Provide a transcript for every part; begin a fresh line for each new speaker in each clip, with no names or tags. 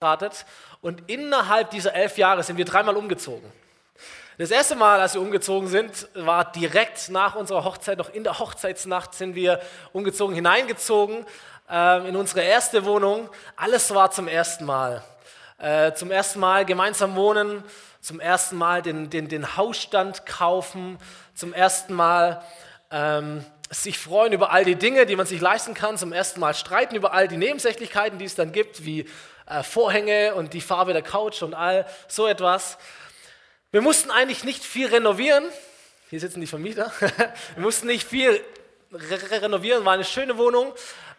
geheiratet und innerhalb dieser elf Jahre sind wir dreimal umgezogen. Das erste Mal, als wir umgezogen sind, war direkt nach unserer Hochzeit, noch in der Hochzeitsnacht sind wir umgezogen, hineingezogen äh, in unsere erste Wohnung. Alles war zum ersten Mal. Äh, zum ersten Mal gemeinsam wohnen, zum ersten Mal den, den, den Hausstand kaufen, zum ersten Mal ähm, sich freuen über all die Dinge, die man sich leisten kann, zum ersten Mal streiten über all die Nebensächlichkeiten, die es dann gibt, wie äh, Vorhänge und die Farbe der Couch und all so etwas. Wir mussten eigentlich nicht viel renovieren. Hier sitzen die Vermieter. Wir mussten nicht viel re renovieren, war eine schöne Wohnung.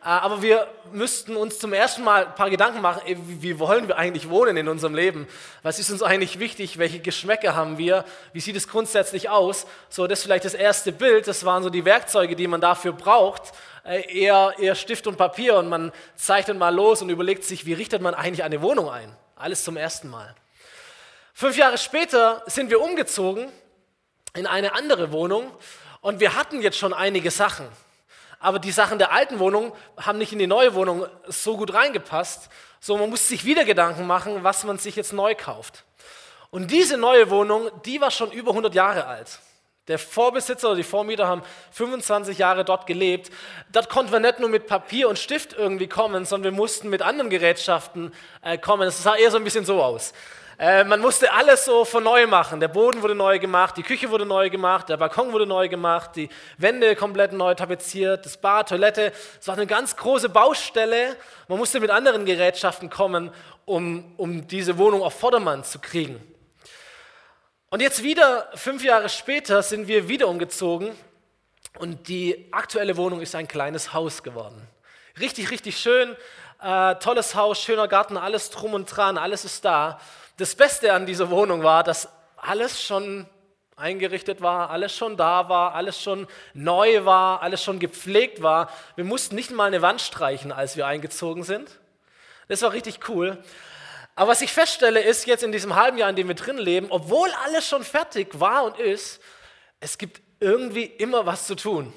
Äh, aber wir müssten uns zum ersten Mal ein paar Gedanken machen, wie wollen wir eigentlich wohnen in unserem Leben? Was ist uns eigentlich wichtig? Welche Geschmäcker haben wir? Wie sieht es grundsätzlich aus? So, das ist vielleicht das erste Bild. Das waren so die Werkzeuge, die man dafür braucht. Äh, eher, eher Stift und Papier und man zeichnet mal los und überlegt sich, wie richtet man eigentlich eine Wohnung ein? Alles zum ersten Mal. Fünf Jahre später sind wir umgezogen in eine andere Wohnung und wir hatten jetzt schon einige Sachen. Aber die Sachen der alten Wohnung haben nicht in die neue Wohnung so gut reingepasst. So, man muss sich wieder Gedanken machen, was man sich jetzt neu kauft. Und diese neue Wohnung, die war schon über 100 Jahre alt. Der Vorbesitzer oder die Vormieter haben 25 Jahre dort gelebt. Dort konnten wir nicht nur mit Papier und Stift irgendwie kommen, sondern wir mussten mit anderen Gerätschaften äh, kommen. Es sah eher so ein bisschen so aus. Äh, man musste alles so von neu machen. Der Boden wurde neu gemacht, die Küche wurde neu gemacht, der Balkon wurde neu gemacht, die Wände komplett neu tapeziert, das Bad, Toilette. Es war eine ganz große Baustelle. Man musste mit anderen Gerätschaften kommen, um, um diese Wohnung auf Vordermann zu kriegen. Und jetzt wieder, fünf Jahre später, sind wir wieder umgezogen und die aktuelle Wohnung ist ein kleines Haus geworden. Richtig, richtig schön, äh, tolles Haus, schöner Garten, alles drum und dran, alles ist da. Das Beste an dieser Wohnung war, dass alles schon eingerichtet war, alles schon da war, alles schon neu war, alles schon gepflegt war. Wir mussten nicht mal eine Wand streichen, als wir eingezogen sind. Das war richtig cool. Aber was ich feststelle, ist jetzt in diesem halben Jahr, in dem wir drin leben, obwohl alles schon fertig war und ist, es gibt irgendwie immer was zu tun.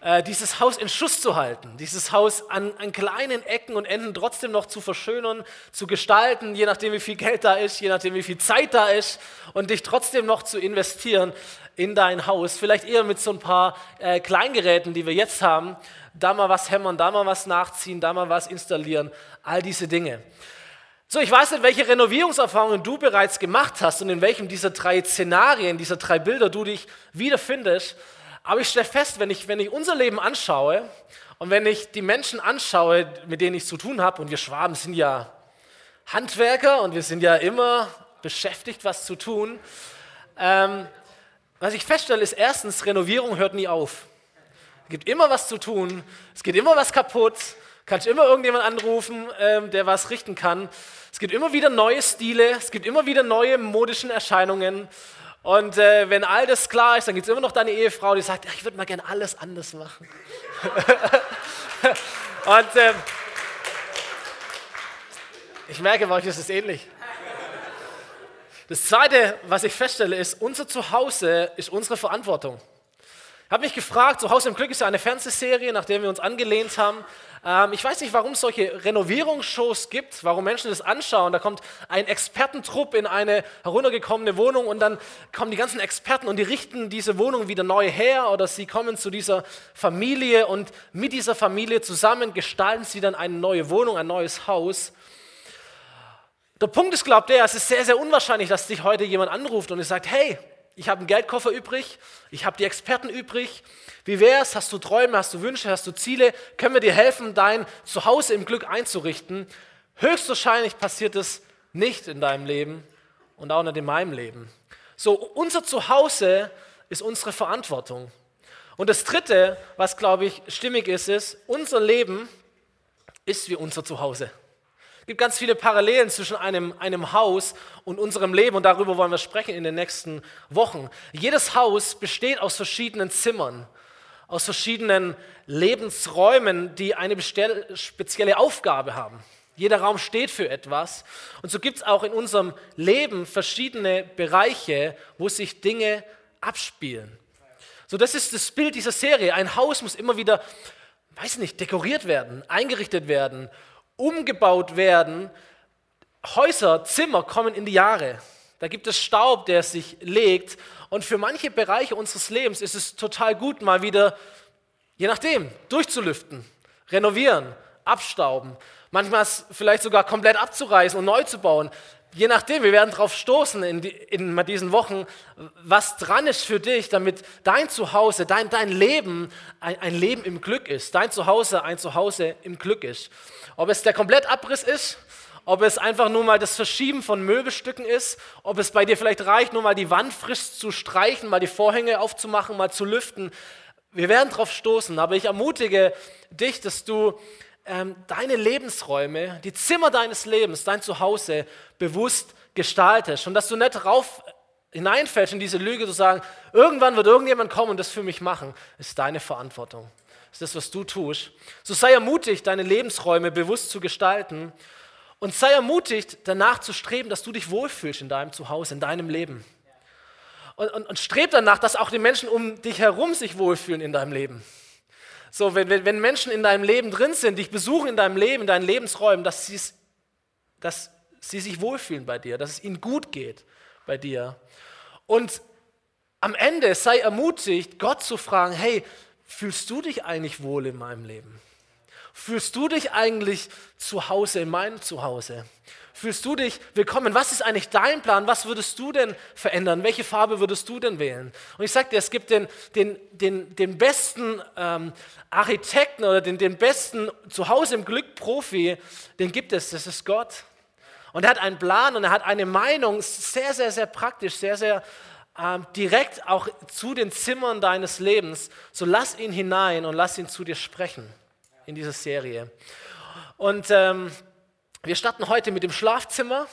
Äh, dieses Haus in Schuss zu halten, dieses Haus an, an kleinen Ecken und Enden trotzdem noch zu verschönern, zu gestalten, je nachdem wie viel Geld da ist, je nachdem wie viel Zeit da ist und dich trotzdem noch zu investieren in dein Haus. Vielleicht eher mit so ein paar äh, Kleingeräten, die wir jetzt haben, da mal was hämmern, da mal was nachziehen, da mal was installieren, all diese Dinge. So, ich weiß nicht, welche Renovierungserfahrungen du bereits gemacht hast und in welchem dieser drei Szenarien, dieser drei Bilder du dich wiederfindest. Aber ich stelle fest, wenn ich, wenn ich unser Leben anschaue und wenn ich die Menschen anschaue, mit denen ich zu tun habe, und wir Schwaben sind ja Handwerker und wir sind ja immer beschäftigt, was zu tun, ähm, was ich feststelle, ist erstens, Renovierung hört nie auf. Es gibt immer was zu tun, es geht immer was kaputt, kannst immer irgendjemand anrufen, ähm, der was richten kann. Es gibt immer wieder neue Stile, es gibt immer wieder neue modischen Erscheinungen. Und äh, wenn all das klar ist, dann gibt es immer noch deine Ehefrau, die sagt, ich würde mal gerne alles anders machen. Und äh, ich merke, bei euch ist es ähnlich. Das Zweite, was ich feststelle, ist, unser Zuhause ist unsere Verantwortung. Habe mich gefragt, Zuhause im Glück ist ja eine Fernsehserie, nach der wir uns angelehnt haben. Ähm, ich weiß nicht, warum es solche Renovierungsshows gibt, warum Menschen das anschauen. Da kommt ein Expertentrupp in eine heruntergekommene Wohnung und dann kommen die ganzen Experten und die richten diese Wohnung wieder neu her oder sie kommen zu dieser Familie und mit dieser Familie zusammen gestalten sie dann eine neue Wohnung, ein neues Haus. Der Punkt ist, glaubt der, es ist sehr, sehr unwahrscheinlich, dass dich heute jemand anruft und sagt, hey, ich habe einen Geldkoffer übrig, ich habe die Experten übrig. Wie wär's? Hast du Träume, hast du Wünsche, hast du Ziele? Können wir dir helfen, dein Zuhause im Glück einzurichten? Höchstwahrscheinlich passiert es nicht in deinem Leben und auch nicht in meinem Leben. So, unser Zuhause ist unsere Verantwortung. Und das Dritte, was glaube ich stimmig ist, ist, unser Leben ist wie unser Zuhause. Es gibt ganz viele Parallelen zwischen einem, einem Haus und unserem Leben und darüber wollen wir sprechen in den nächsten Wochen. Jedes Haus besteht aus verschiedenen Zimmern, aus verschiedenen Lebensräumen, die eine spezielle Aufgabe haben. Jeder Raum steht für etwas. Und so gibt es auch in unserem Leben verschiedene Bereiche, wo sich Dinge abspielen. So, das ist das Bild dieser Serie. Ein Haus muss immer wieder, weiß nicht, dekoriert werden, eingerichtet werden umgebaut werden, Häuser, Zimmer kommen in die Jahre. Da gibt es Staub, der sich legt. Und für manche Bereiche unseres Lebens ist es total gut, mal wieder, je nachdem, durchzulüften, renovieren, abstauben. Manchmal vielleicht sogar komplett abzureißen und neu zu bauen. Je nachdem, wir werden darauf stoßen in, die, in diesen Wochen, was dran ist für dich, damit dein Zuhause, dein, dein Leben ein, ein Leben im Glück ist. Dein Zuhause ein Zuhause im Glück ist. Ob es der Komplettabriss ist ob es einfach nur mal das Verschieben von Möbelstücken ist, ob es bei dir vielleicht reicht, nur mal die Wand frisch zu streichen, mal die Vorhänge aufzumachen, mal zu lüften. Wir werden darauf stoßen, aber ich ermutige dich, dass du ähm, deine Lebensräume, die Zimmer deines Lebens, dein Zuhause bewusst gestaltest und dass du nicht drauf hineinfällst in diese Lüge zu sagen, irgendwann wird irgendjemand kommen und das für mich machen, ist deine Verantwortung. Ist das, was du tust. So sei ermutigt, deine Lebensräume bewusst zu gestalten und sei ermutigt, danach zu streben, dass du dich wohlfühlst in deinem Zuhause, in deinem Leben. Und, und, und streb danach, dass auch die Menschen um dich herum sich wohlfühlen in deinem Leben. So, wenn, wenn, wenn Menschen in deinem Leben drin sind, dich besuchen in deinem Leben, in deinen Lebensräumen, dass, dass sie sich wohlfühlen bei dir, dass es ihnen gut geht bei dir. Und am Ende sei ermutigt, Gott zu fragen, hey, fühlst du dich eigentlich wohl in meinem Leben? Fühlst du dich eigentlich zu Hause in meinem Zuhause? Fühlst du dich willkommen? Was ist eigentlich dein Plan? Was würdest du denn verändern? Welche Farbe würdest du denn wählen? Und ich sage dir, es gibt den, den, den, den besten ähm, Architekten oder den, den besten Zuhause im Glück Profi, den gibt es, das ist Gott. Und er hat einen Plan und er hat eine Meinung, sehr, sehr, sehr praktisch, sehr, sehr ähm, direkt auch zu den Zimmern deines Lebens. So lass ihn hinein und lass ihn zu dir sprechen in dieser Serie. Und ähm, wir starten heute mit dem Schlafzimmer.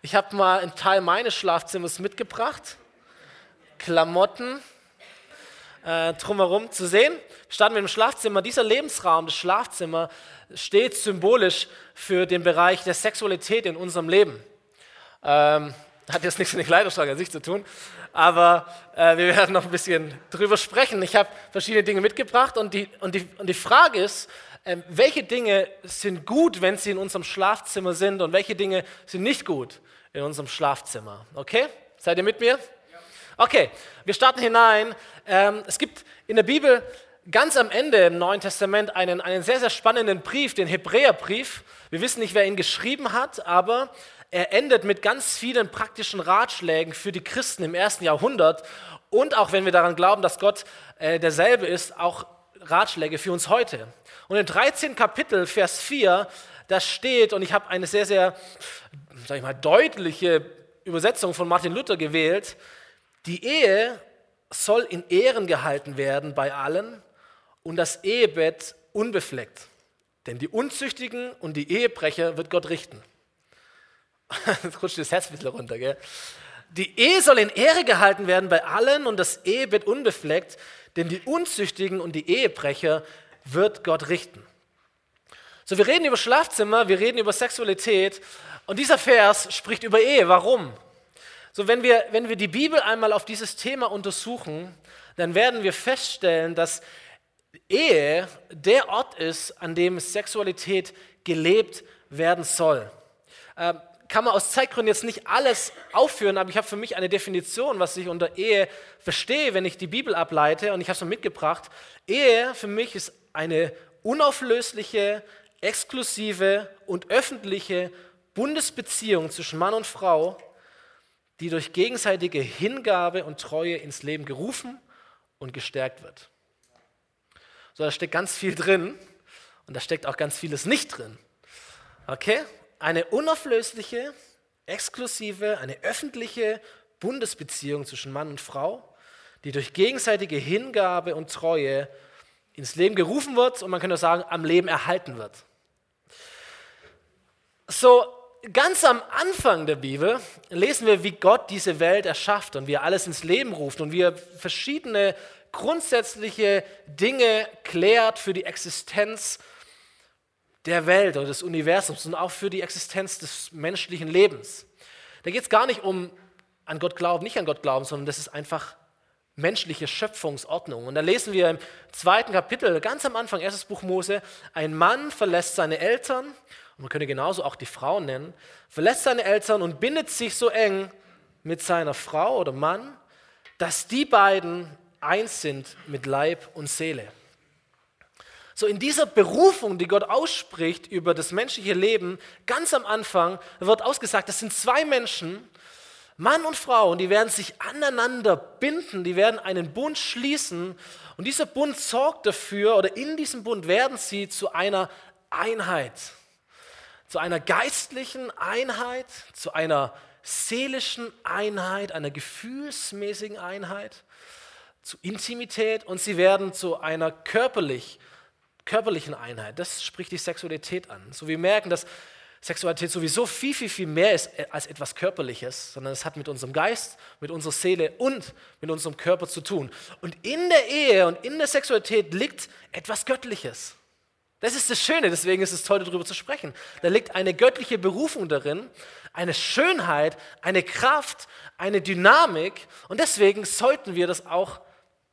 Ich habe mal einen Teil meines Schlafzimmers mitgebracht. Klamotten äh, drumherum zu sehen. Wir starten mit dem Schlafzimmer. Dieser Lebensraum, das Schlafzimmer, steht symbolisch für den Bereich der Sexualität in unserem Leben. Ähm, hat jetzt nichts mit dem Kleiderschrank an sich zu tun, aber äh, wir werden noch ein bisschen drüber sprechen. Ich habe verschiedene Dinge mitgebracht und die, und die, und die Frage ist, welche Dinge sind gut, wenn sie in unserem Schlafzimmer sind und welche Dinge sind nicht gut in unserem Schlafzimmer. Okay? Seid ihr mit mir? Okay, wir starten hinein. Ähm, es gibt in der Bibel ganz am Ende im Neuen Testament einen, einen sehr, sehr spannenden Brief, den Hebräerbrief. Wir wissen nicht, wer ihn geschrieben hat, aber er endet mit ganz vielen praktischen Ratschlägen für die Christen im ersten Jahrhundert und auch wenn wir daran glauben, dass Gott äh, derselbe ist, auch Ratschläge für uns heute. Und im 13. Kapitel, Vers 4, da steht, und ich habe eine sehr, sehr, sag ich mal, deutliche Übersetzung von Martin Luther gewählt, die Ehe soll in Ehren gehalten werden bei allen und das Ehebett unbefleckt. Denn die Unzüchtigen und die Ehebrecher wird Gott richten. Jetzt rutscht das Herz ein bisschen runter, gell? Die Ehe soll in Ehre gehalten werden bei allen und das Ehebett unbefleckt, denn die Unzüchtigen und die Ehebrecher wird Gott richten. So, wir reden über Schlafzimmer, wir reden über Sexualität und dieser Vers spricht über Ehe. Warum? So, wenn wir, wenn wir die Bibel einmal auf dieses Thema untersuchen, dann werden wir feststellen, dass Ehe der Ort ist, an dem Sexualität gelebt werden soll. Kann man aus Zeitgründen jetzt nicht alles aufführen, aber ich habe für mich eine Definition, was ich unter Ehe verstehe, wenn ich die Bibel ableite und ich habe es mitgebracht. Ehe für mich ist eine unauflösliche, exklusive und öffentliche Bundesbeziehung zwischen Mann und Frau, die durch gegenseitige Hingabe und Treue ins Leben gerufen und gestärkt wird. So, da steckt ganz viel drin und da steckt auch ganz vieles nicht drin. Okay? Eine unauflösliche, exklusive, eine öffentliche Bundesbeziehung zwischen Mann und Frau, die durch gegenseitige Hingabe und Treue ins Leben gerufen wird und man könnte sagen, am Leben erhalten wird. So ganz am Anfang der Bibel lesen wir, wie Gott diese Welt erschafft und wie er alles ins Leben ruft und wie er verschiedene grundsätzliche Dinge klärt für die Existenz der Welt oder des Universums und auch für die Existenz des menschlichen Lebens. Da geht es gar nicht um an Gott glauben, nicht an Gott glauben, sondern das ist einfach menschliche Schöpfungsordnung. Und da lesen wir im zweiten Kapitel, ganz am Anfang, erstes Buch Mose, ein Mann verlässt seine Eltern und man könnte genauso auch die Frau nennen, verlässt seine Eltern und bindet sich so eng mit seiner Frau oder Mann, dass die beiden eins sind mit Leib und Seele. So in dieser Berufung, die Gott ausspricht über das menschliche Leben, ganz am Anfang wird ausgesagt, das sind zwei Menschen, Mann und Frau, und die werden sich aneinander binden, die werden einen Bund schließen. Und dieser Bund sorgt dafür, oder in diesem Bund werden sie zu einer Einheit, zu einer geistlichen Einheit, zu einer seelischen Einheit, einer gefühlsmäßigen Einheit, zu Intimität und sie werden zu einer körperlich, körperlichen Einheit. Das spricht die Sexualität an. So wir merken, dass Sexualität sowieso viel, viel, viel mehr ist als etwas Körperliches, sondern es hat mit unserem Geist, mit unserer Seele und mit unserem Körper zu tun. Und in der Ehe und in der Sexualität liegt etwas Göttliches. Das ist das Schöne, deswegen ist es toll, darüber zu sprechen. Da liegt eine göttliche Berufung darin, eine Schönheit, eine Kraft, eine Dynamik und deswegen sollten wir das auch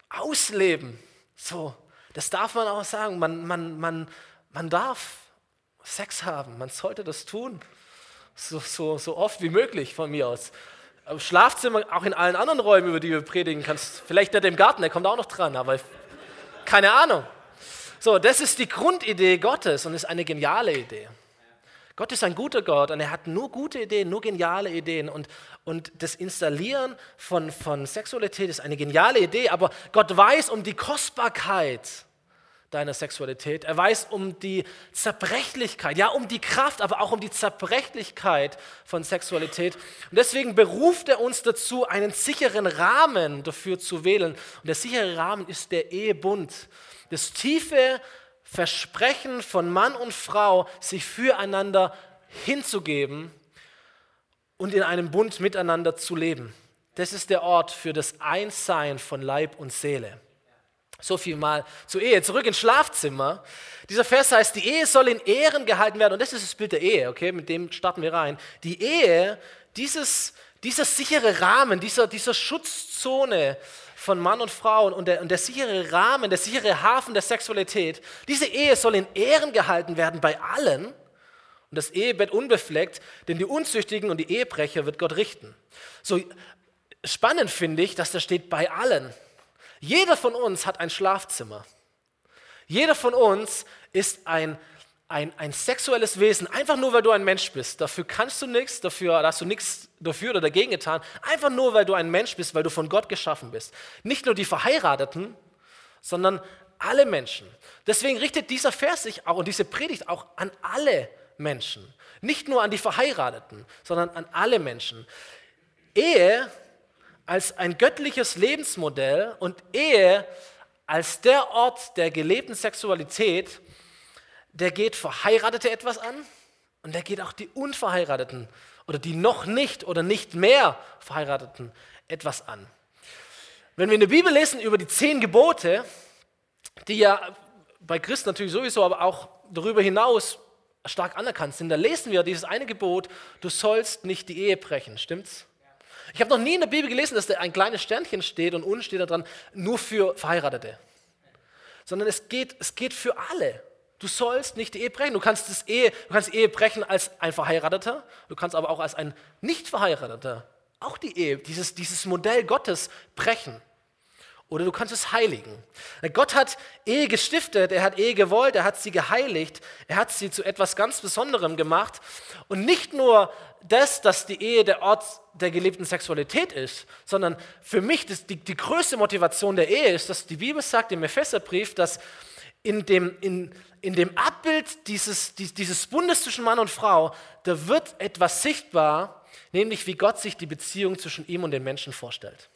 ausleben. So, das darf man auch sagen. Man, man, man, man darf Sex haben, man sollte das tun. So, so, so oft wie möglich von mir aus. Im Schlafzimmer, auch in allen anderen Räumen, über die wir predigen kannst. Vielleicht der im Garten, der kommt auch noch dran, aber keine Ahnung. So, das ist die Grundidee Gottes und ist eine geniale Idee. Gott ist ein guter Gott und er hat nur gute Ideen, nur geniale Ideen. Und, und das Installieren von, von Sexualität ist eine geniale Idee, aber Gott weiß um die Kostbarkeit deiner Sexualität. Er weiß um die Zerbrechlichkeit, ja, um die Kraft, aber auch um die Zerbrechlichkeit von Sexualität. Und deswegen beruft er uns dazu, einen sicheren Rahmen dafür zu wählen. Und der sichere Rahmen ist der Ehebund. Das tiefe Versprechen von Mann und Frau, sich füreinander hinzugeben und in einem Bund miteinander zu leben. Das ist der Ort für das Einssein von Leib und Seele. So viel mal zur Ehe. Zurück ins Schlafzimmer. Dieser Vers heißt, die Ehe soll in Ehren gehalten werden. Und das ist das Bild der Ehe, okay? Mit dem starten wir rein. Die Ehe, dieses, dieser sichere Rahmen, dieser, dieser Schutzzone von Mann und Frau und der, und der sichere Rahmen, der sichere Hafen der Sexualität, diese Ehe soll in Ehren gehalten werden bei allen. Und das Ehebett unbefleckt, denn die Unzüchtigen und die Ehebrecher wird Gott richten. So spannend finde ich, dass da steht bei allen. Jeder von uns hat ein Schlafzimmer. Jeder von uns ist ein, ein, ein sexuelles Wesen, einfach nur weil du ein Mensch bist. Dafür kannst du nichts, dafür hast du nichts dafür oder dagegen getan. Einfach nur weil du ein Mensch bist, weil du von Gott geschaffen bist. Nicht nur die Verheirateten, sondern alle Menschen. Deswegen richtet dieser Vers sich auch und diese Predigt auch an alle Menschen. Nicht nur an die Verheirateten, sondern an alle Menschen. Ehe als ein göttliches Lebensmodell und Ehe als der Ort der gelebten Sexualität, der geht Verheiratete etwas an und der geht auch die Unverheirateten oder die noch nicht oder nicht mehr Verheirateten etwas an. Wenn wir in der Bibel lesen über die zehn Gebote, die ja bei Christen natürlich sowieso, aber auch darüber hinaus stark anerkannt sind, da lesen wir dieses eine Gebot, du sollst nicht die Ehe brechen, stimmt's? Ich habe noch nie in der Bibel gelesen, dass da ein kleines Sternchen steht und unten steht da dran, nur für Verheiratete. Sondern es geht, es geht für alle. Du sollst nicht die Ehe brechen. Du kannst, das Ehe, du kannst die Ehe brechen als ein Verheirateter, du kannst aber auch als ein Nicht-Verheirateter auch die Ehe, dieses, dieses Modell Gottes brechen oder du kannst es heiligen. Gott hat Ehe gestiftet, er hat Ehe gewollt, er hat sie geheiligt, er hat sie zu etwas ganz Besonderem gemacht. Und nicht nur das, dass die Ehe der Ort der gelebten Sexualität ist, sondern für mich das, die, die größte Motivation der Ehe ist, dass die Bibel sagt im Epheserbrief, dass in dem, in, in dem Abbild dieses, dieses Bundes zwischen Mann und Frau, da wird etwas sichtbar, nämlich wie Gott sich die Beziehung zwischen ihm und den Menschen vorstellt.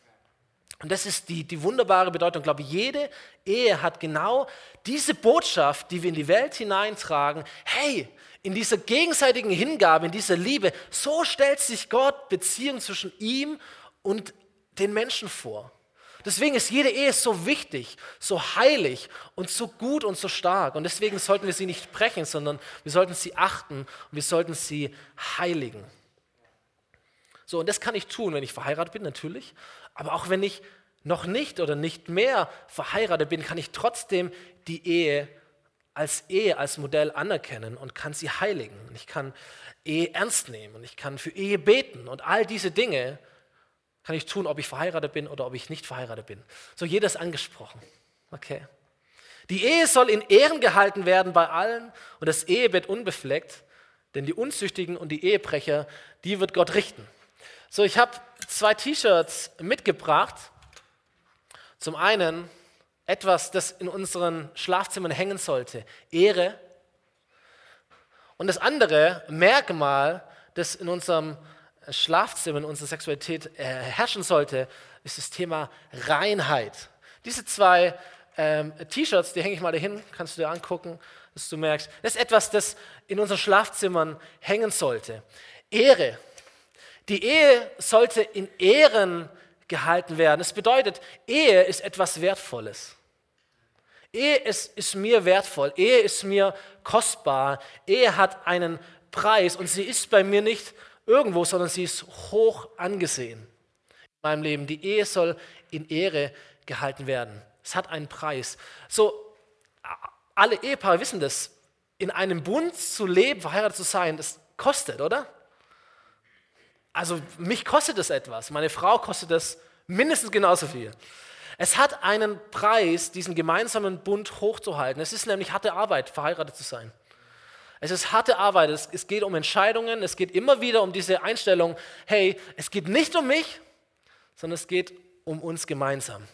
Und das ist die, die wunderbare Bedeutung. Ich glaube, jede Ehe hat genau diese Botschaft, die wir in die Welt hineintragen. Hey, in dieser gegenseitigen Hingabe, in dieser Liebe, so stellt sich Gott Beziehung zwischen ihm und den Menschen vor. Deswegen ist jede Ehe so wichtig, so heilig und so gut und so stark. Und deswegen sollten wir sie nicht brechen, sondern wir sollten sie achten und wir sollten sie heiligen. So, und das kann ich tun, wenn ich verheiratet bin, natürlich. Aber auch wenn ich noch nicht oder nicht mehr verheiratet bin, kann ich trotzdem die Ehe als Ehe, als Modell anerkennen und kann sie heiligen. Und ich kann Ehe ernst nehmen und ich kann für Ehe beten. Und all diese Dinge kann ich tun, ob ich verheiratet bin oder ob ich nicht verheiratet bin. So, jeder ist angesprochen. Okay. Die Ehe soll in Ehren gehalten werden bei allen und das Ehebett unbefleckt, denn die Unzüchtigen und die Ehebrecher, die wird Gott richten. So, ich habe zwei T-Shirts mitgebracht. Zum einen etwas, das in unseren Schlafzimmern hängen sollte, Ehre. Und das andere Merkmal, das in unserem Schlafzimmer, in unserer Sexualität äh, herrschen sollte, ist das Thema Reinheit. Diese zwei ähm, T-Shirts, die hänge ich mal dahin, kannst du dir angucken, dass du merkst, das ist etwas, das in unseren Schlafzimmern hängen sollte. Ehre. Die Ehe sollte in Ehren gehalten werden. Das bedeutet, Ehe ist etwas Wertvolles. Ehe ist, ist mir wertvoll, Ehe ist mir kostbar, Ehe hat einen Preis und sie ist bei mir nicht irgendwo, sondern sie ist hoch angesehen in meinem Leben. Die Ehe soll in Ehre gehalten werden. Es hat einen Preis. So, alle Ehepaare wissen das. In einem Bund zu leben, verheiratet zu sein, das kostet, oder? Also mich kostet es etwas, meine Frau kostet es mindestens genauso viel. Es hat einen Preis, diesen gemeinsamen Bund hochzuhalten. Es ist nämlich harte Arbeit, verheiratet zu sein. Es ist harte Arbeit, es, es geht um Entscheidungen, es geht immer wieder um diese Einstellung, hey, es geht nicht um mich, sondern es geht um uns gemeinsam.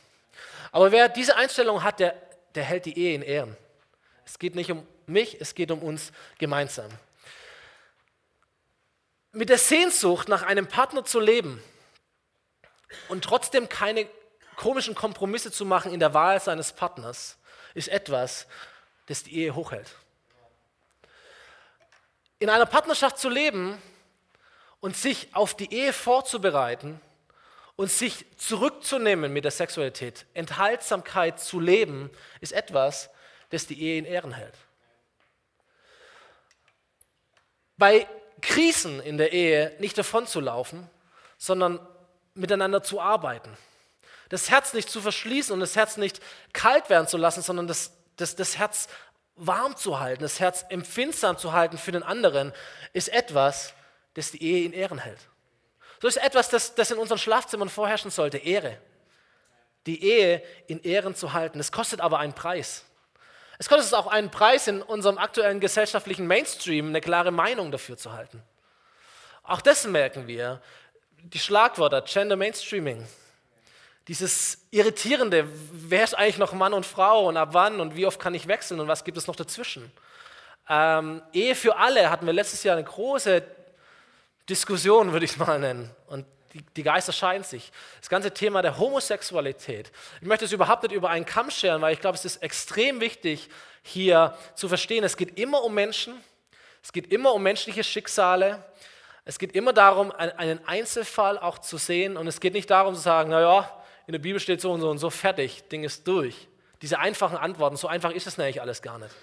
Aber wer diese Einstellung hat, der, der hält die Ehe in Ehren. Es geht nicht um mich, es geht um uns gemeinsam. Mit der Sehnsucht nach einem Partner zu leben und trotzdem keine komischen Kompromisse zu machen in der Wahl seines Partners, ist etwas, das die Ehe hochhält. In einer Partnerschaft zu leben und sich auf die Ehe vorzubereiten, und sich zurückzunehmen mit der Sexualität, Enthaltsamkeit zu leben, ist etwas, das die Ehe in Ehren hält. Bei Krisen in der Ehe nicht davon zu laufen, sondern miteinander zu arbeiten. Das Herz nicht zu verschließen und das Herz nicht kalt werden zu lassen, sondern das, das, das Herz warm zu halten, das Herz empfindsam zu halten für den anderen, ist etwas, das die Ehe in Ehren hält. So ist etwas, das, das in unseren Schlafzimmern vorherrschen sollte, Ehre. Die Ehe in Ehren zu halten. Es kostet aber einen Preis. Es kostet auch einen Preis, in unserem aktuellen gesellschaftlichen Mainstream eine klare Meinung dafür zu halten. Auch das merken wir. Die Schlagwörter Gender Mainstreaming. Dieses irritierende, wer ist eigentlich noch Mann und Frau und ab wann und wie oft kann ich wechseln und was gibt es noch dazwischen? Ähm, Ehe für alle hatten wir letztes Jahr eine große Diskussion, würde ich es mal nennen. Und die, die, Geister scheiden sich. Das ganze Thema der Homosexualität. Ich möchte es überhaupt nicht über einen Kamm scheren, weil ich glaube, es ist extrem wichtig, hier zu verstehen, es geht immer um Menschen, es geht immer um menschliche Schicksale, es geht immer darum, einen Einzelfall auch zu sehen und es geht nicht darum zu sagen, naja, in der Bibel steht so und so und so, fertig, Ding ist durch. Diese einfachen Antworten, so einfach ist es nämlich alles gar nicht.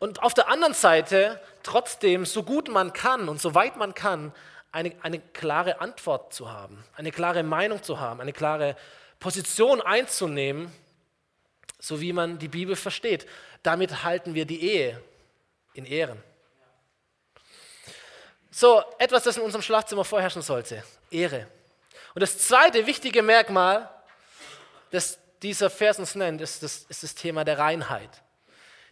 Und auf der anderen Seite trotzdem, so gut man kann und so weit man kann, eine, eine klare Antwort zu haben, eine klare Meinung zu haben, eine klare Position einzunehmen, so wie man die Bibel versteht. Damit halten wir die Ehe in Ehren. So, etwas, das in unserem Schlafzimmer vorherrschen sollte, Ehre. Und das zweite wichtige Merkmal, das dieser Vers uns nennt, ist das, ist das Thema der Reinheit.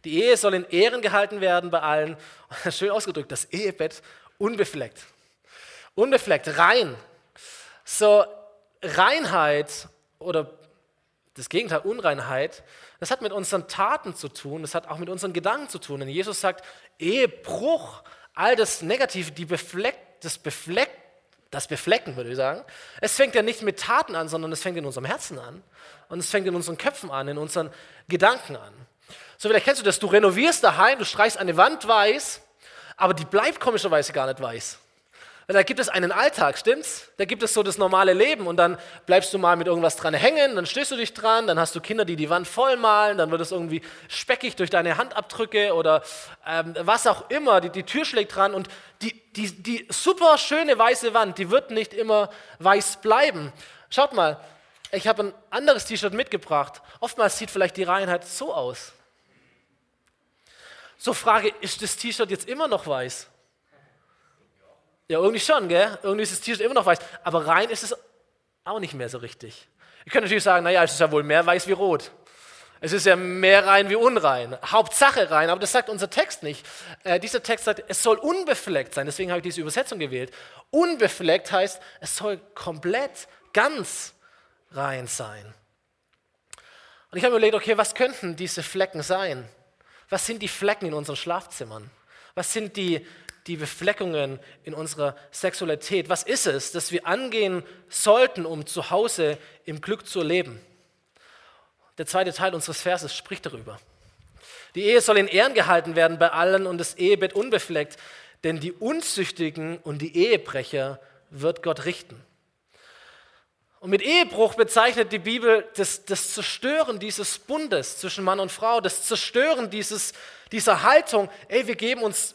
Die Ehe soll in Ehren gehalten werden bei allen. Schön ausgedrückt, das Ehebett unbefleckt. Unbefleckt, rein. So, Reinheit oder das Gegenteil, Unreinheit, das hat mit unseren Taten zu tun, das hat auch mit unseren Gedanken zu tun. Denn Jesus sagt, Ehebruch, all das Negative, die befleckt, das befleckt, das Beflecken, würde ich sagen. Es fängt ja nicht mit Taten an, sondern es fängt in unserem Herzen an. Und es fängt in unseren Köpfen an, in unseren Gedanken an. So, vielleicht kennst du das, du renovierst daheim, du streichst eine Wand weiß, aber die bleibt komischerweise gar nicht weiß. Weil da gibt es einen Alltag, stimmt's? Da gibt es so das normale Leben und dann bleibst du mal mit irgendwas dran hängen, dann stößt du dich dran, dann hast du Kinder, die die Wand vollmalen, dann wird es irgendwie speckig durch deine Handabdrücke oder ähm, was auch immer, die, die Tür schlägt dran und die, die, die super schöne weiße Wand, die wird nicht immer weiß bleiben. Schaut mal, ich habe ein anderes T-Shirt mitgebracht. Oftmals sieht vielleicht die Reinheit so aus. So Frage, ist das T-Shirt jetzt immer noch weiß? Ja, irgendwie schon, gell? Irgendwie ist das T-Shirt immer noch weiß. Aber rein ist es auch nicht mehr so richtig. Ihr könnt natürlich sagen, naja, es ist ja wohl mehr weiß wie rot. Es ist ja mehr rein wie unrein. Hauptsache rein, aber das sagt unser Text nicht. Äh, dieser Text sagt, es soll unbefleckt sein. Deswegen habe ich diese Übersetzung gewählt. Unbefleckt heißt, es soll komplett, ganz rein sein. Und ich habe mir überlegt, okay, was könnten diese Flecken sein? Was sind die Flecken in unseren Schlafzimmern? Was sind die, die Befleckungen in unserer Sexualität? Was ist es, das wir angehen sollten, um zu Hause im Glück zu leben? Der zweite Teil unseres Verses spricht darüber. Die Ehe soll in Ehren gehalten werden bei allen und das Ehebett unbefleckt, denn die Unzüchtigen und die Ehebrecher wird Gott richten. Und mit Ehebruch bezeichnet die Bibel das, das, Zerstören dieses Bundes zwischen Mann und Frau, das Zerstören dieses, dieser Haltung, ey, wir geben uns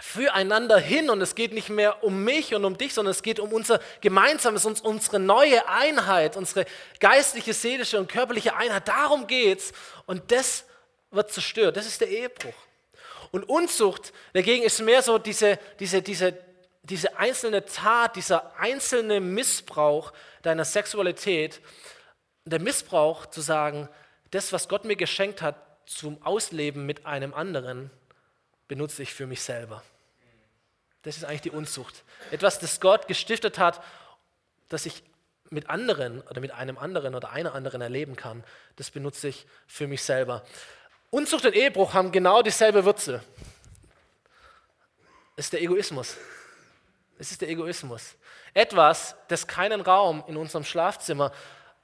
füreinander hin und es geht nicht mehr um mich und um dich, sondern es geht um unser gemeinsames, unsere neue Einheit, unsere geistliche, seelische und körperliche Einheit. Darum geht's und das wird zerstört. Das ist der Ehebruch. Und Unzucht dagegen ist mehr so diese, diese, diese, diese einzelne Tat, dieser einzelne Missbrauch deiner Sexualität, der Missbrauch zu sagen, das, was Gott mir geschenkt hat zum Ausleben mit einem anderen, benutze ich für mich selber. Das ist eigentlich die Unzucht. Etwas, das Gott gestiftet hat, das ich mit anderen oder mit einem anderen oder einer anderen erleben kann, das benutze ich für mich selber. Unzucht und Ehebruch haben genau dieselbe Wurzel. Es ist der Egoismus. Es ist der Egoismus. Etwas, das keinen Raum in unserem Schlafzimmer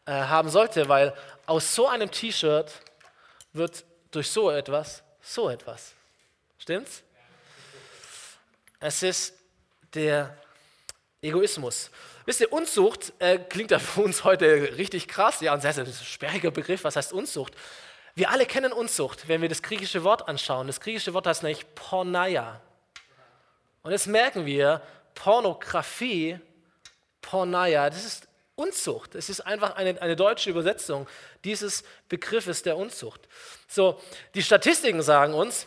äh, haben sollte, weil aus so einem T-Shirt wird durch so etwas so etwas. Stimmt's? Es ist der Egoismus. Wisst ihr, Unzucht äh, klingt da für uns heute richtig krass. Ja, ein sehr, sehr sperriger Begriff. Was heißt Unzucht? Wir alle kennen Unzucht, wenn wir das griechische Wort anschauen. Das griechische Wort heißt nämlich Porneia. Und jetzt merken wir, Pornografie, Porneia, das ist Unzucht. Es ist einfach eine, eine deutsche Übersetzung dieses Begriffes der Unzucht. So, die Statistiken sagen uns,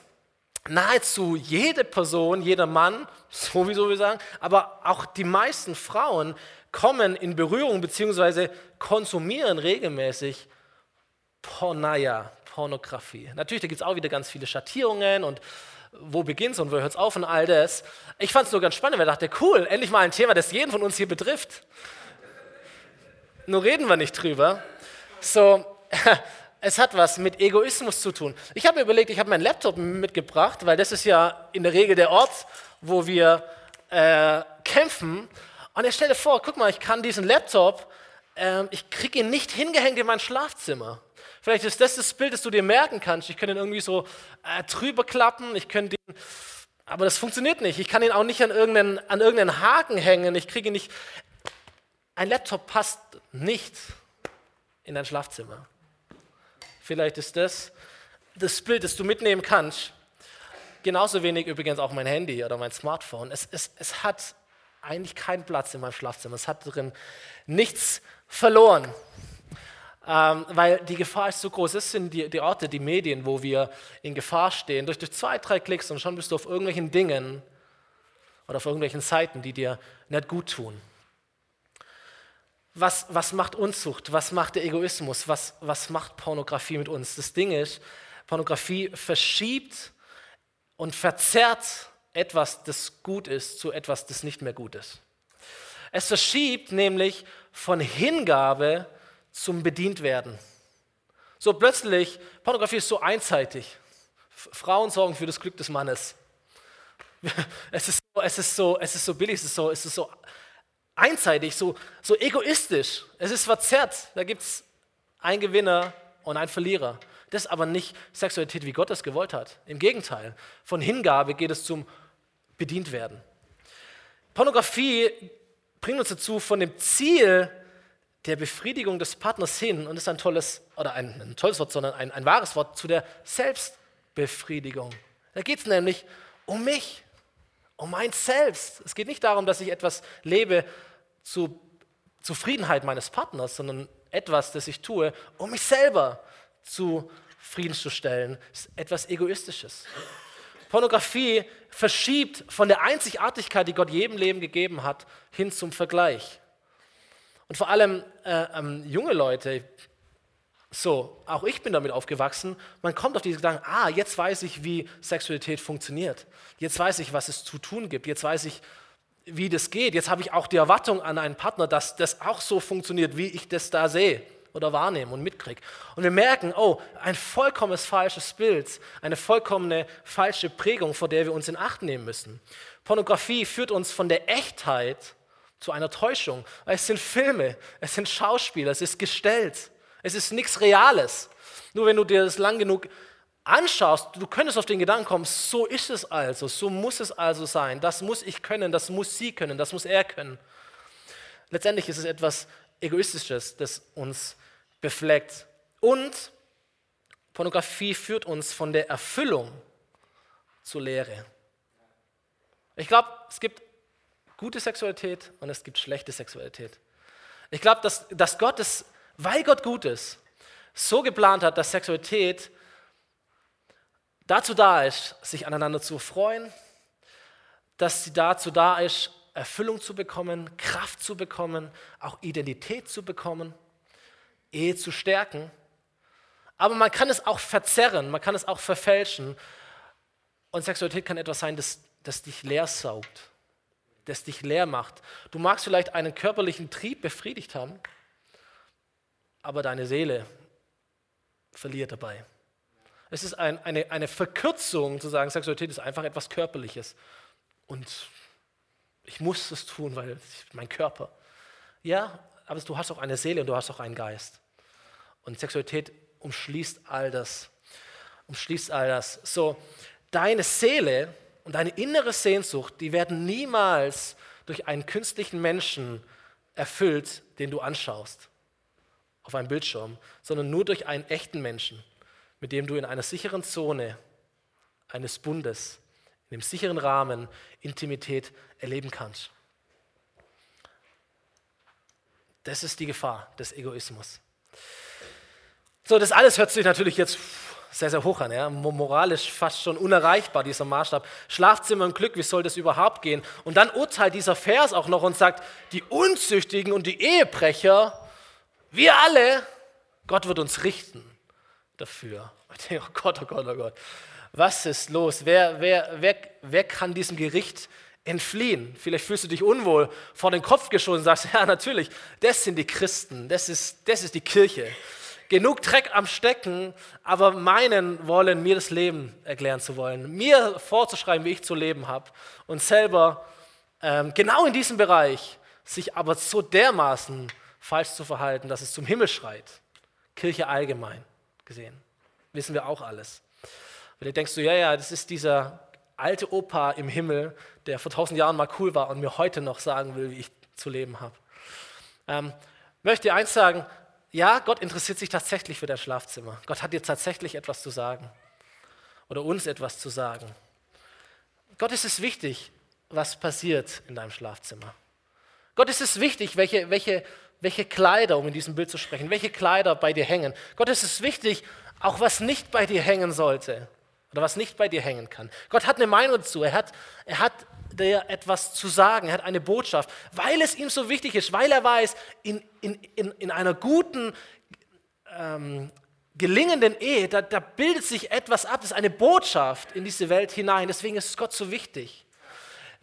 nahezu jede Person, jeder Mann, sowieso wir sagen, aber auch die meisten Frauen kommen in Berührung bzw. konsumieren regelmäßig Porneia, Pornografie. Natürlich, da gibt es auch wieder ganz viele Schattierungen und wo beginnt es und wo hört es auf und all das. Ich fand es nur ganz spannend, weil ich dachte, cool, endlich mal ein Thema, das jeden von uns hier betrifft. Nur reden wir nicht drüber. So, es hat was mit Egoismus zu tun. Ich habe mir überlegt, ich habe meinen Laptop mitgebracht, weil das ist ja in der Regel der Ort, wo wir äh, kämpfen. Und ich stelle vor, guck mal, ich kann diesen Laptop, äh, ich kriege ihn nicht hingehängt in mein Schlafzimmer. Vielleicht ist das das Bild, das du dir merken kannst. Ich könnte ihn irgendwie so äh, drüber klappen, ich könnte ihn, aber das funktioniert nicht. Ich kann ihn auch nicht an irgendeinen, an irgendeinen Haken hängen. Ich kriege ihn nicht. Ein Laptop passt nicht in dein Schlafzimmer. Vielleicht ist das das Bild, das du mitnehmen kannst. Genauso wenig übrigens auch mein Handy oder mein Smartphone. Es, es, es hat eigentlich keinen Platz in meinem Schlafzimmer. Es hat darin nichts verloren ähm, weil die Gefahr ist so groß. Das sind die, die Orte, die Medien, wo wir in Gefahr stehen. Durch, durch zwei, drei Klicks und schon bist du auf irgendwelchen Dingen oder auf irgendwelchen Seiten, die dir nicht gut tun. Was, was macht Unzucht? Was macht der Egoismus? Was, was macht Pornografie mit uns? Das Ding ist, Pornografie verschiebt und verzerrt etwas, das gut ist, zu etwas, das nicht mehr gut ist. Es verschiebt nämlich von Hingabe zum Bedientwerden. So plötzlich, Pornografie ist so einseitig. Frauen sorgen für das Glück des Mannes. Es ist so, es ist so, es ist so billig, es ist so, es ist so einseitig, so, so egoistisch. Es ist verzerrt. Da gibt es einen Gewinner und einen Verlierer. Das ist aber nicht Sexualität, wie Gott es gewollt hat. Im Gegenteil, von Hingabe geht es zum Bedientwerden. Pornografie bringt uns dazu, von dem Ziel der Befriedigung des Partners hin, und das ist ein tolles, oder ein, ein tolles Wort, sondern ein, ein wahres Wort, zu der Selbstbefriedigung. Da geht es nämlich um mich, um mein Selbst. Es geht nicht darum, dass ich etwas lebe zur Zufriedenheit meines Partners, sondern etwas, das ich tue, um mich selber zu zufriedenzustellen, ist etwas Egoistisches. Pornografie verschiebt von der Einzigartigkeit, die Gott jedem Leben gegeben hat, hin zum Vergleich. Und vor allem äh, ähm, junge Leute, so, auch ich bin damit aufgewachsen, man kommt auf diese Gedanken, ah, jetzt weiß ich, wie Sexualität funktioniert. Jetzt weiß ich, was es zu tun gibt. Jetzt weiß ich, wie das geht. Jetzt habe ich auch die Erwartung an einen Partner, dass das auch so funktioniert, wie ich das da sehe oder wahrnehme und mitkriege. Und wir merken, oh, ein vollkommenes falsches Bild, eine vollkommene falsche Prägung, vor der wir uns in Acht nehmen müssen. Pornografie führt uns von der Echtheit zu einer Täuschung. Es sind Filme, es sind Schauspieler, es ist gestellt. Es ist nichts Reales. Nur wenn du dir das lang genug anschaust, du könntest auf den Gedanken kommen, so ist es also, so muss es also sein. Das muss ich können, das muss sie können, das muss er können. Letztendlich ist es etwas Egoistisches, das uns befleckt. Und Pornografie führt uns von der Erfüllung zur Lehre. Ich glaube, es gibt gute Sexualität und es gibt schlechte Sexualität. Ich glaube, dass, dass Gott es weil Gott gut ist, so geplant hat, dass Sexualität dazu da ist, sich aneinander zu freuen, dass sie dazu da ist, Erfüllung zu bekommen, Kraft zu bekommen, auch Identität zu bekommen, Ehe zu stärken. Aber man kann es auch verzerren, man kann es auch verfälschen. Und Sexualität kann etwas sein, das, das dich leer saugt, das dich leer macht. Du magst vielleicht einen körperlichen Trieb befriedigt haben, aber deine Seele verliert dabei. Es ist ein, eine, eine Verkürzung zu sagen, Sexualität ist einfach etwas Körperliches. Und ich muss es tun, weil mein Körper. Ja, aber du hast auch eine Seele und du hast auch einen Geist. Und Sexualität umschließt all das. Umschließt all das. So, deine Seele und deine innere Sehnsucht, die werden niemals durch einen künstlichen Menschen erfüllt, den du anschaust auf einem Bildschirm, sondern nur durch einen echten Menschen, mit dem du in einer sicheren Zone eines Bundes, in einem sicheren Rahmen Intimität erleben kannst. Das ist die Gefahr des Egoismus. So, das alles hört sich natürlich jetzt sehr, sehr hoch an, ja? moralisch fast schon unerreichbar, dieser Maßstab. Schlafzimmer und Glück, wie soll das überhaupt gehen? Und dann urteilt dieser Vers auch noch und sagt, die Unzüchtigen und die Ehebrecher wir alle, Gott wird uns richten dafür. Ich denke, oh Gott, oh Gott, oh Gott. Was ist los? Wer, wer, wer, wer kann diesem Gericht entfliehen? Vielleicht fühlst du dich unwohl, vor den Kopf geschossen und sagst, ja natürlich, das sind die Christen, das ist, das ist die Kirche. Genug Dreck am Stecken, aber meinen wollen, mir das Leben erklären zu wollen, mir vorzuschreiben, wie ich zu leben habe und selber ähm, genau in diesem Bereich sich aber so dermaßen falsch zu verhalten, dass es zum Himmel schreit. Kirche allgemein gesehen. Wissen wir auch alles. Dann denkst du, ja, ja, das ist dieser alte Opa im Himmel, der vor tausend Jahren mal cool war und mir heute noch sagen will, wie ich zu leben habe. Ähm, möchte dir eins sagen, ja, Gott interessiert sich tatsächlich für dein Schlafzimmer. Gott hat dir tatsächlich etwas zu sagen. Oder uns etwas zu sagen. Gott ist es wichtig, was passiert in deinem Schlafzimmer. Gott ist es wichtig, welche, welche welche Kleider, um in diesem Bild zu sprechen, welche Kleider bei dir hängen. Gott ist es wichtig, auch was nicht bei dir hängen sollte oder was nicht bei dir hängen kann. Gott hat eine Meinung dazu, er hat, er hat dir etwas zu sagen, er hat eine Botschaft, weil es ihm so wichtig ist, weil er weiß, in, in, in, in einer guten, ähm, gelingenden Ehe, da, da bildet sich etwas ab, das ist eine Botschaft in diese Welt hinein. Deswegen ist Gott so wichtig.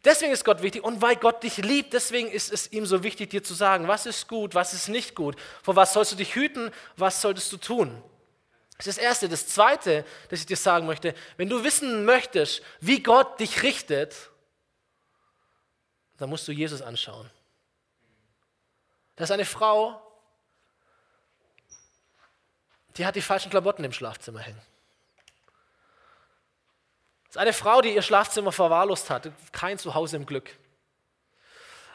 Deswegen ist Gott wichtig und weil Gott dich liebt, deswegen ist es ihm so wichtig, dir zu sagen, was ist gut, was ist nicht gut, vor was sollst du dich hüten, was solltest du tun. Das ist das Erste. Das Zweite, das ich dir sagen möchte, wenn du wissen möchtest, wie Gott dich richtet, dann musst du Jesus anschauen. Das ist eine Frau, die hat die falschen Klamotten im Schlafzimmer hängen. Das ist eine Frau, die ihr Schlafzimmer verwahrlost hat, kein Zuhause im Glück.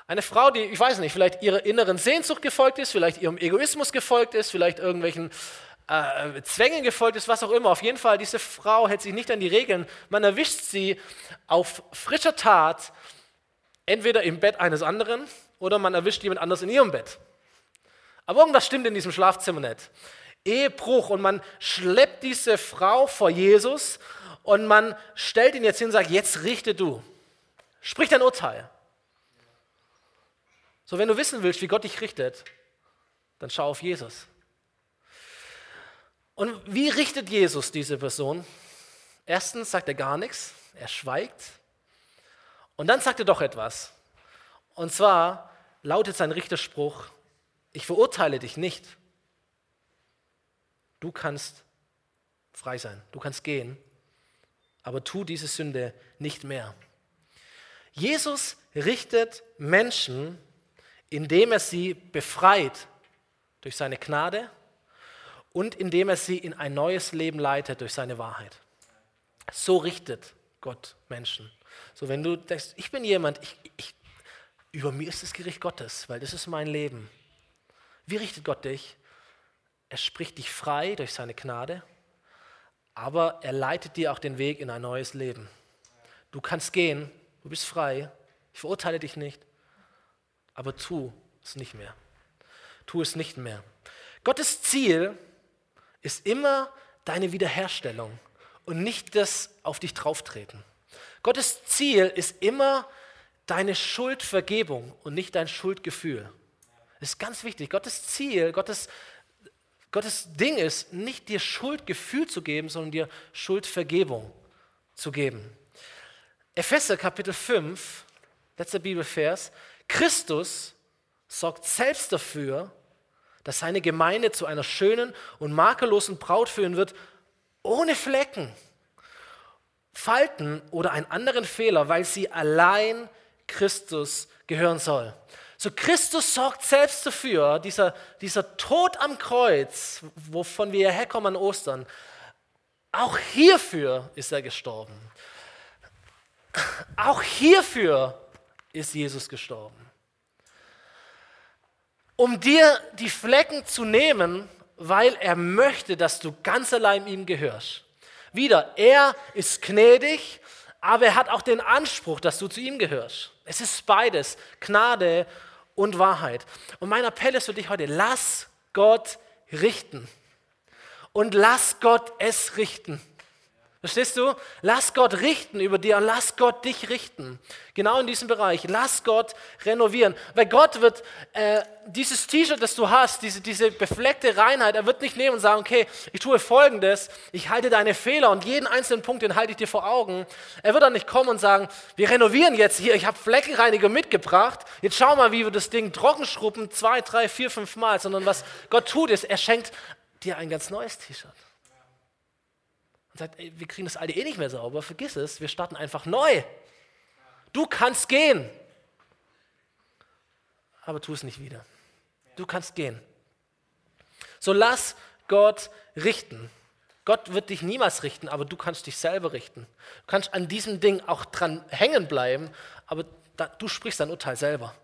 Eine Frau, die, ich weiß nicht, vielleicht ihrer inneren Sehnsucht gefolgt ist, vielleicht ihrem Egoismus gefolgt ist, vielleicht irgendwelchen äh, Zwängen gefolgt ist, was auch immer. Auf jeden Fall, diese Frau hält sich nicht an die Regeln. Man erwischt sie auf frischer Tat, entweder im Bett eines anderen oder man erwischt jemand anders in ihrem Bett. Aber irgendwas stimmt in diesem Schlafzimmer nicht. Ehebruch und man schleppt diese Frau vor Jesus und man stellt ihn jetzt hin und sagt, jetzt richte du. Sprich dein Urteil. So, wenn du wissen willst, wie Gott dich richtet, dann schau auf Jesus. Und wie richtet Jesus diese Person? Erstens sagt er gar nichts, er schweigt. Und dann sagt er doch etwas. Und zwar lautet sein Richterspruch, ich verurteile dich nicht. Du kannst frei sein, du kannst gehen, aber tu diese Sünde nicht mehr. Jesus richtet Menschen, indem er sie befreit durch seine Gnade und indem er sie in ein neues Leben leitet durch seine Wahrheit. So richtet Gott Menschen. So, wenn du denkst, ich bin jemand, ich, ich, über mir ist das Gericht Gottes, weil das ist mein Leben. Wie richtet Gott dich? Er spricht dich frei durch seine Gnade, aber er leitet dir auch den Weg in ein neues Leben. Du kannst gehen, du bist frei, ich verurteile dich nicht, aber tu es nicht mehr. Tu es nicht mehr. Gottes Ziel ist immer deine Wiederherstellung und nicht das auf dich drauftreten. Gottes Ziel ist immer deine Schuldvergebung und nicht dein Schuldgefühl. Das ist ganz wichtig. Gottes Ziel, Gottes, Gottes Ding ist, nicht dir Schuldgefühl zu geben, sondern dir Schuldvergebung zu geben. Epheser Kapitel 5, letzter Bibelvers. Christus sorgt selbst dafür, dass seine Gemeinde zu einer schönen und makellosen Braut führen wird, ohne Flecken, Falten oder einen anderen Fehler, weil sie allein Christus gehören soll. So Christus sorgt selbst dafür, dieser, dieser Tod am Kreuz, wovon wir herkommen an Ostern, auch hierfür ist er gestorben. Auch hierfür ist Jesus gestorben. Um dir die Flecken zu nehmen, weil er möchte, dass du ganz allein ihm gehörst. Wieder, er ist gnädig, aber er hat auch den Anspruch, dass du zu ihm gehörst. Es ist beides, Gnade und Wahrheit. Und mein Appell ist für dich heute, lass Gott richten. Und lass Gott es richten. Verstehst du? Lass Gott richten über dir und lass Gott dich richten. Genau in diesem Bereich. Lass Gott renovieren. Weil Gott wird äh, dieses T-Shirt, das du hast, diese, diese befleckte Reinheit, er wird nicht nehmen und sagen, okay, ich tue folgendes, ich halte deine Fehler und jeden einzelnen Punkt, den halte ich dir vor Augen. Er wird dann nicht kommen und sagen, wir renovieren jetzt hier, ich habe Fleckenreiniger mitgebracht, jetzt schau mal, wie wir das Ding trocken schrubben, zwei, drei, vier, fünf Mal, sondern was Gott tut ist, er schenkt dir ein ganz neues T-Shirt und sagt, ey, wir kriegen das alte eh nicht mehr sauber, vergiss es, wir starten einfach neu. Du kannst gehen, aber tu es nicht wieder. Du kannst gehen. So lass Gott richten. Gott wird dich niemals richten, aber du kannst dich selber richten. Du kannst an diesem Ding auch dran hängen bleiben, aber da, du sprichst dein Urteil selber.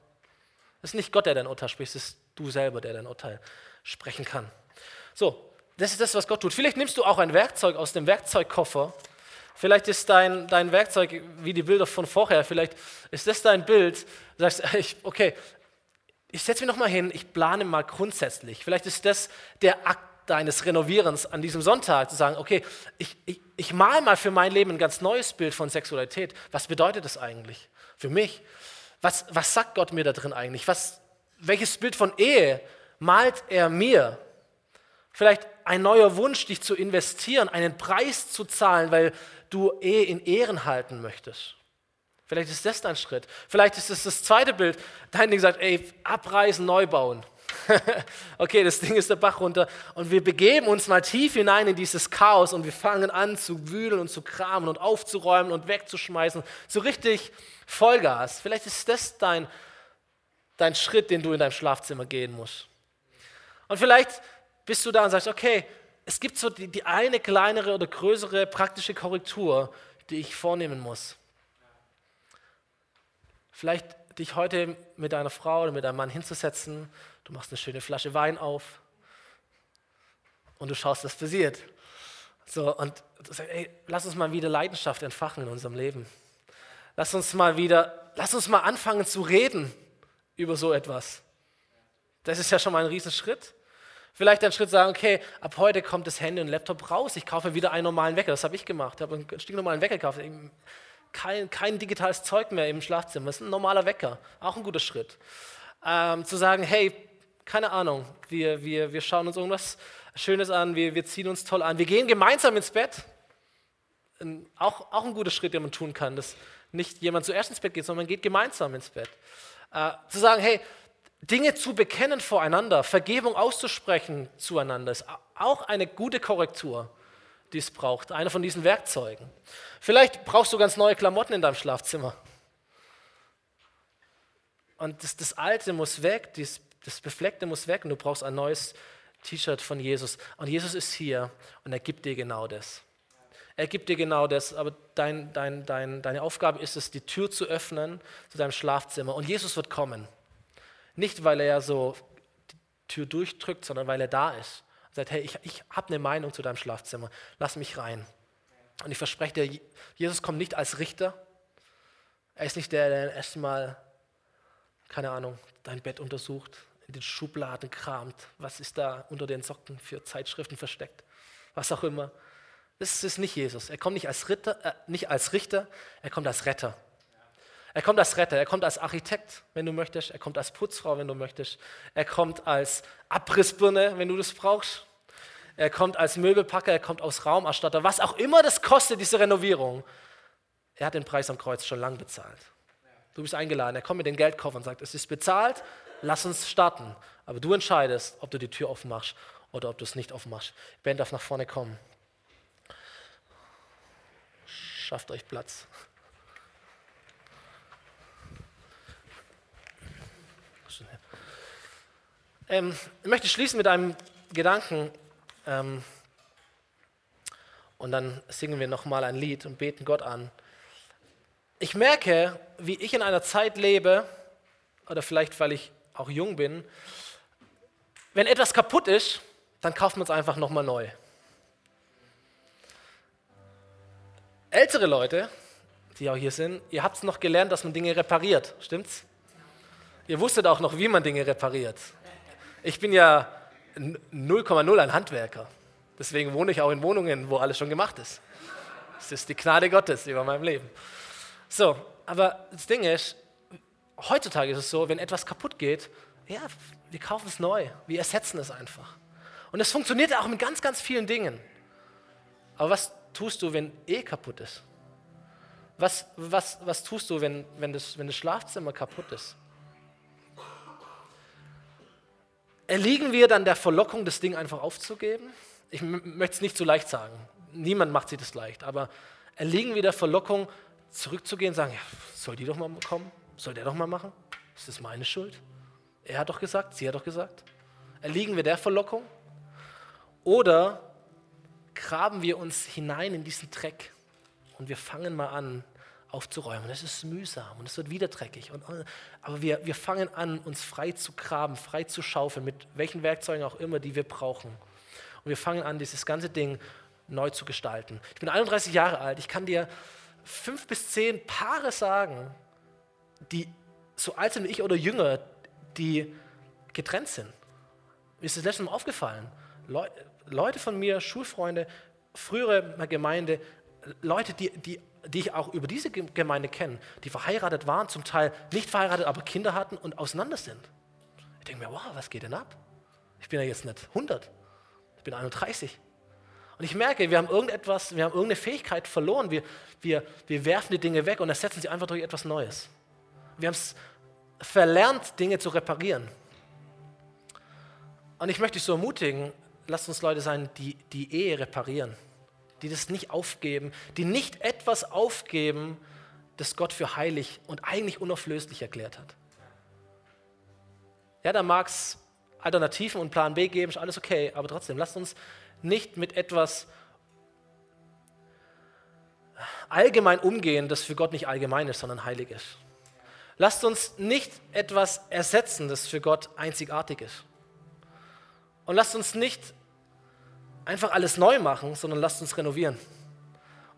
Es ist nicht Gott, der dein Urteil spricht, es ist du selber, der dein Urteil sprechen kann. So, das ist das, was Gott tut. Vielleicht nimmst du auch ein Werkzeug aus dem Werkzeugkoffer. Vielleicht ist dein, dein Werkzeug wie die Bilder von vorher. Vielleicht ist das dein Bild. Du sagst, okay, ich setze mich nochmal hin, ich plane mal grundsätzlich. Vielleicht ist das der Akt deines Renovierens an diesem Sonntag, zu sagen, okay, ich, ich, ich male mal für mein Leben ein ganz neues Bild von Sexualität. Was bedeutet das eigentlich für mich? Was, was sagt Gott mir da drin eigentlich? Was, welches Bild von Ehe malt er mir? Vielleicht ein neuer Wunsch, dich zu investieren, einen Preis zu zahlen, weil du Ehe in Ehren halten möchtest. Vielleicht ist das dein Schritt. Vielleicht ist es das zweite Bild. Dein Ding sagt, ey, abreißen, neu bauen. okay, das Ding ist der Bach runter. Und wir begeben uns mal tief hinein in dieses Chaos und wir fangen an zu wühlen und zu kramen und aufzuräumen und wegzuschmeißen. So richtig Vollgas. Vielleicht ist das dein, dein Schritt, den du in deinem Schlafzimmer gehen musst. Und vielleicht bist du da und sagst, okay, es gibt so die, die eine kleinere oder größere praktische Korrektur, die ich vornehmen muss. Vielleicht dich heute mit deiner Frau oder mit deinem Mann hinzusetzen, du machst eine schöne Flasche Wein auf und du schaust, was passiert. So, und sagst, ey, lass uns mal wieder Leidenschaft entfachen in unserem Leben. Lass uns mal wieder, lass uns mal anfangen zu reden über so etwas. Das ist ja schon mal ein Riesenschritt. Vielleicht einen Schritt sagen, okay, ab heute kommt das Handy und Laptop raus, ich kaufe wieder einen normalen Wecker. Das habe ich gemacht. Ich habe einen stinknormalen Wecker gekauft. Kein, kein digitales Zeug mehr im Schlafzimmer. Das ist ein normaler Wecker. Auch ein guter Schritt. Ähm, zu sagen, hey, keine Ahnung, wir, wir, wir schauen uns irgendwas Schönes an, wir, wir ziehen uns toll an, wir gehen gemeinsam ins Bett. Auch, auch ein guter Schritt, den man tun kann, dass nicht jemand zuerst ins Bett geht, sondern man geht gemeinsam ins Bett. Äh, zu sagen, hey, Dinge zu bekennen voreinander, Vergebung auszusprechen zueinander, ist auch eine gute Korrektur, die es braucht. Einer von diesen Werkzeugen. Vielleicht brauchst du ganz neue Klamotten in deinem Schlafzimmer. Und das, das Alte muss weg, das, das Befleckte muss weg und du brauchst ein neues T-Shirt von Jesus. Und Jesus ist hier und er gibt dir genau das. Er gibt dir genau das, aber dein, dein, dein, deine Aufgabe ist es, die Tür zu öffnen zu deinem Schlafzimmer. Und Jesus wird kommen. Nicht, weil er ja so die Tür durchdrückt, sondern weil er da ist. Und sagt, hey, ich, ich habe eine Meinung zu deinem Schlafzimmer. Lass mich rein. Und ich verspreche dir, Jesus kommt nicht als Richter. Er ist nicht der, der erstmal, keine Ahnung, dein Bett untersucht, in den Schubladen kramt. Was ist da unter den Socken für Zeitschriften versteckt? Was auch immer. Das ist nicht Jesus. Er kommt nicht als, Ritter, äh, nicht als Richter, er kommt als Retter. Er kommt als Retter, er kommt als Architekt, wenn du möchtest, er kommt als Putzfrau, wenn du möchtest, er kommt als Abrissbirne, wenn du das brauchst, er kommt als Möbelpacker, er kommt als Raumerstatter, was auch immer das kostet, diese Renovierung. Er hat den Preis am Kreuz schon lang bezahlt. Du bist eingeladen, er kommt mit dem Geldkoffer und sagt, es ist bezahlt, lass uns starten. Aber du entscheidest, ob du die Tür offen machst oder ob du es nicht offen machst. Ben darf nach vorne kommen. Schafft euch Platz. Ähm, ich möchte schließen mit einem Gedanken ähm, und dann singen wir nochmal ein Lied und beten Gott an. Ich merke, wie ich in einer Zeit lebe, oder vielleicht weil ich auch jung bin, wenn etwas kaputt ist, dann kaufen wir es einfach nochmal neu. Ältere Leute, die auch hier sind, ihr habt es noch gelernt, dass man Dinge repariert, stimmt's? Ihr wusstet auch noch, wie man Dinge repariert. Ich bin ja 0,0 ein Handwerker. Deswegen wohne ich auch in Wohnungen, wo alles schon gemacht ist. Das ist die Gnade Gottes über meinem Leben. So, aber das Ding ist, heutzutage ist es so, wenn etwas kaputt geht, ja, wir kaufen es neu, wir ersetzen es einfach. Und es funktioniert auch mit ganz, ganz vielen Dingen. Aber was tust du, wenn eh kaputt ist? Was, was, was tust du, wenn, wenn, das, wenn das Schlafzimmer kaputt ist? Erliegen wir dann der Verlockung, das Ding einfach aufzugeben? Ich möchte es nicht zu leicht sagen. Niemand macht sich das leicht. Aber erliegen wir der Verlockung, zurückzugehen und sagen, ja, soll die doch mal kommen? Soll der doch mal machen? Ist das meine Schuld? Er hat doch gesagt, sie hat doch gesagt. Erliegen wir der Verlockung? Oder graben wir uns hinein in diesen Dreck und wir fangen mal an, aufzuräumen. Das ist mühsam und es wird wieder dreckig. Und, aber wir, wir fangen an, uns frei zu graben, frei zu schaufeln, mit welchen Werkzeugen auch immer, die wir brauchen. Und wir fangen an, dieses ganze Ding neu zu gestalten. Ich bin 31 Jahre alt. Ich kann dir fünf bis zehn Paare sagen, die so alt sind wie ich oder jünger, die getrennt sind. Mir ist das letzte Mal aufgefallen. Leute von mir, Schulfreunde, frühere Gemeinde, Leute, die, die die ich auch über diese Gemeinde kenne, die verheiratet waren, zum Teil nicht verheiratet, aber Kinder hatten und auseinander sind. Ich denke mir, wow, was geht denn ab? Ich bin ja jetzt nicht 100, ich bin 31. Und ich merke, wir haben irgendetwas, wir haben irgendeine Fähigkeit verloren. Wir, wir, wir werfen die Dinge weg und ersetzen sie einfach durch etwas Neues. Wir haben es verlernt, Dinge zu reparieren. Und ich möchte dich so ermutigen, lasst uns Leute sein, die die Ehe reparieren die das nicht aufgeben, die nicht etwas aufgeben, das Gott für heilig und eigentlich unauflöslich erklärt hat. Ja, da mag es Alternativen und Plan B geben, ist alles okay, aber trotzdem, lasst uns nicht mit etwas allgemein umgehen, das für Gott nicht allgemein ist, sondern heilig ist. Lasst uns nicht etwas ersetzen, das für Gott einzigartig ist. Und lasst uns nicht einfach alles neu machen, sondern lasst uns renovieren.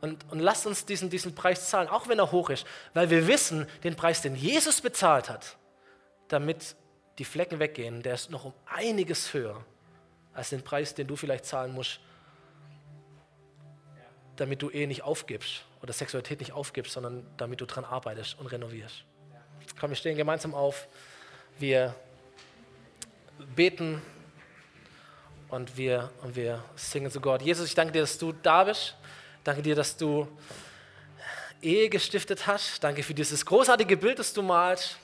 Und, und lasst uns diesen, diesen Preis zahlen, auch wenn er hoch ist, weil wir wissen, den Preis, den Jesus bezahlt hat, damit die Flecken weggehen, der ist noch um einiges höher als den Preis, den du vielleicht zahlen musst, damit du Ehe nicht aufgibst oder Sexualität nicht aufgibst, sondern damit du dran arbeitest und renovierst. Komm, wir stehen gemeinsam auf. Wir beten und wir, und wir singen zu Gott. Jesus, ich danke dir, dass du da bist. Danke dir, dass du Ehe gestiftet hast. Danke für dieses großartige Bild, das du malst.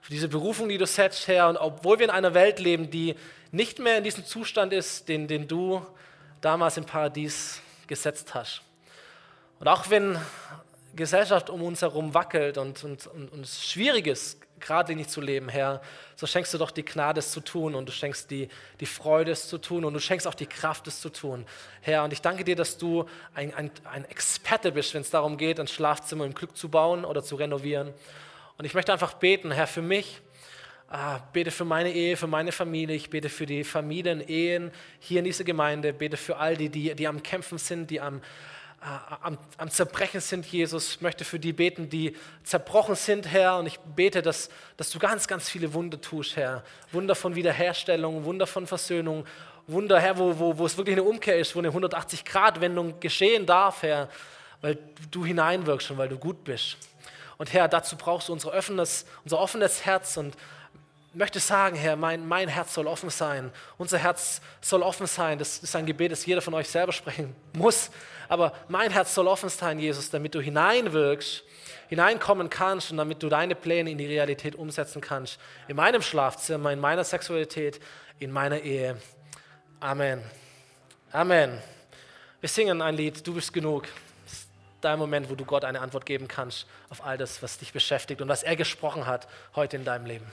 Für diese Berufung, die du setzt, Herr. Und obwohl wir in einer Welt leben, die nicht mehr in diesem Zustand ist, den, den du damals im Paradies gesetzt hast. Und auch wenn Gesellschaft um uns herum wackelt und, und, und, und es schwierig ist, geradlinig zu leben, Herr, so schenkst du doch die Gnade, es zu tun und du schenkst die, die Freude, es zu tun und du schenkst auch die Kraft, es zu tun, Herr. Und ich danke dir, dass du ein, ein, ein Experte bist, wenn es darum geht, ein Schlafzimmer im Glück zu bauen oder zu renovieren. Und ich möchte einfach beten, Herr, für mich, Ah, bete für meine Ehe, für meine Familie, ich bete für die Familien, Ehen hier in dieser Gemeinde, bete für all die, die, die am Kämpfen sind, die am, am, am, Zerbrechen sind, Jesus. Ich möchte für die beten, die zerbrochen sind, Herr. Und ich bete, dass, dass du ganz, ganz viele Wunder tust, Herr. Wunder von Wiederherstellung, Wunder von Versöhnung, Wunder, Herr, wo, wo, wo es wirklich eine Umkehr ist, wo eine 180-Grad-Wendung geschehen darf, Herr, weil du hineinwirkst und weil du gut bist. Und Herr, dazu brauchst du unser offenes, unser offenes Herz und möchte sagen, Herr, mein, mein Herz soll offen sein. Unser Herz soll offen sein. Das ist ein Gebet, das jeder von euch selber sprechen muss. Aber mein Herz soll offen sein, Jesus, damit du hineinwirkst, hineinkommen kannst und damit du deine Pläne in die Realität umsetzen kannst. In meinem Schlafzimmer, in meiner Sexualität, in meiner Ehe. Amen. Amen. Wir singen ein Lied, du bist genug. Das ist dein Moment, wo du Gott eine Antwort geben kannst auf all das, was dich beschäftigt und was er gesprochen hat heute in deinem Leben.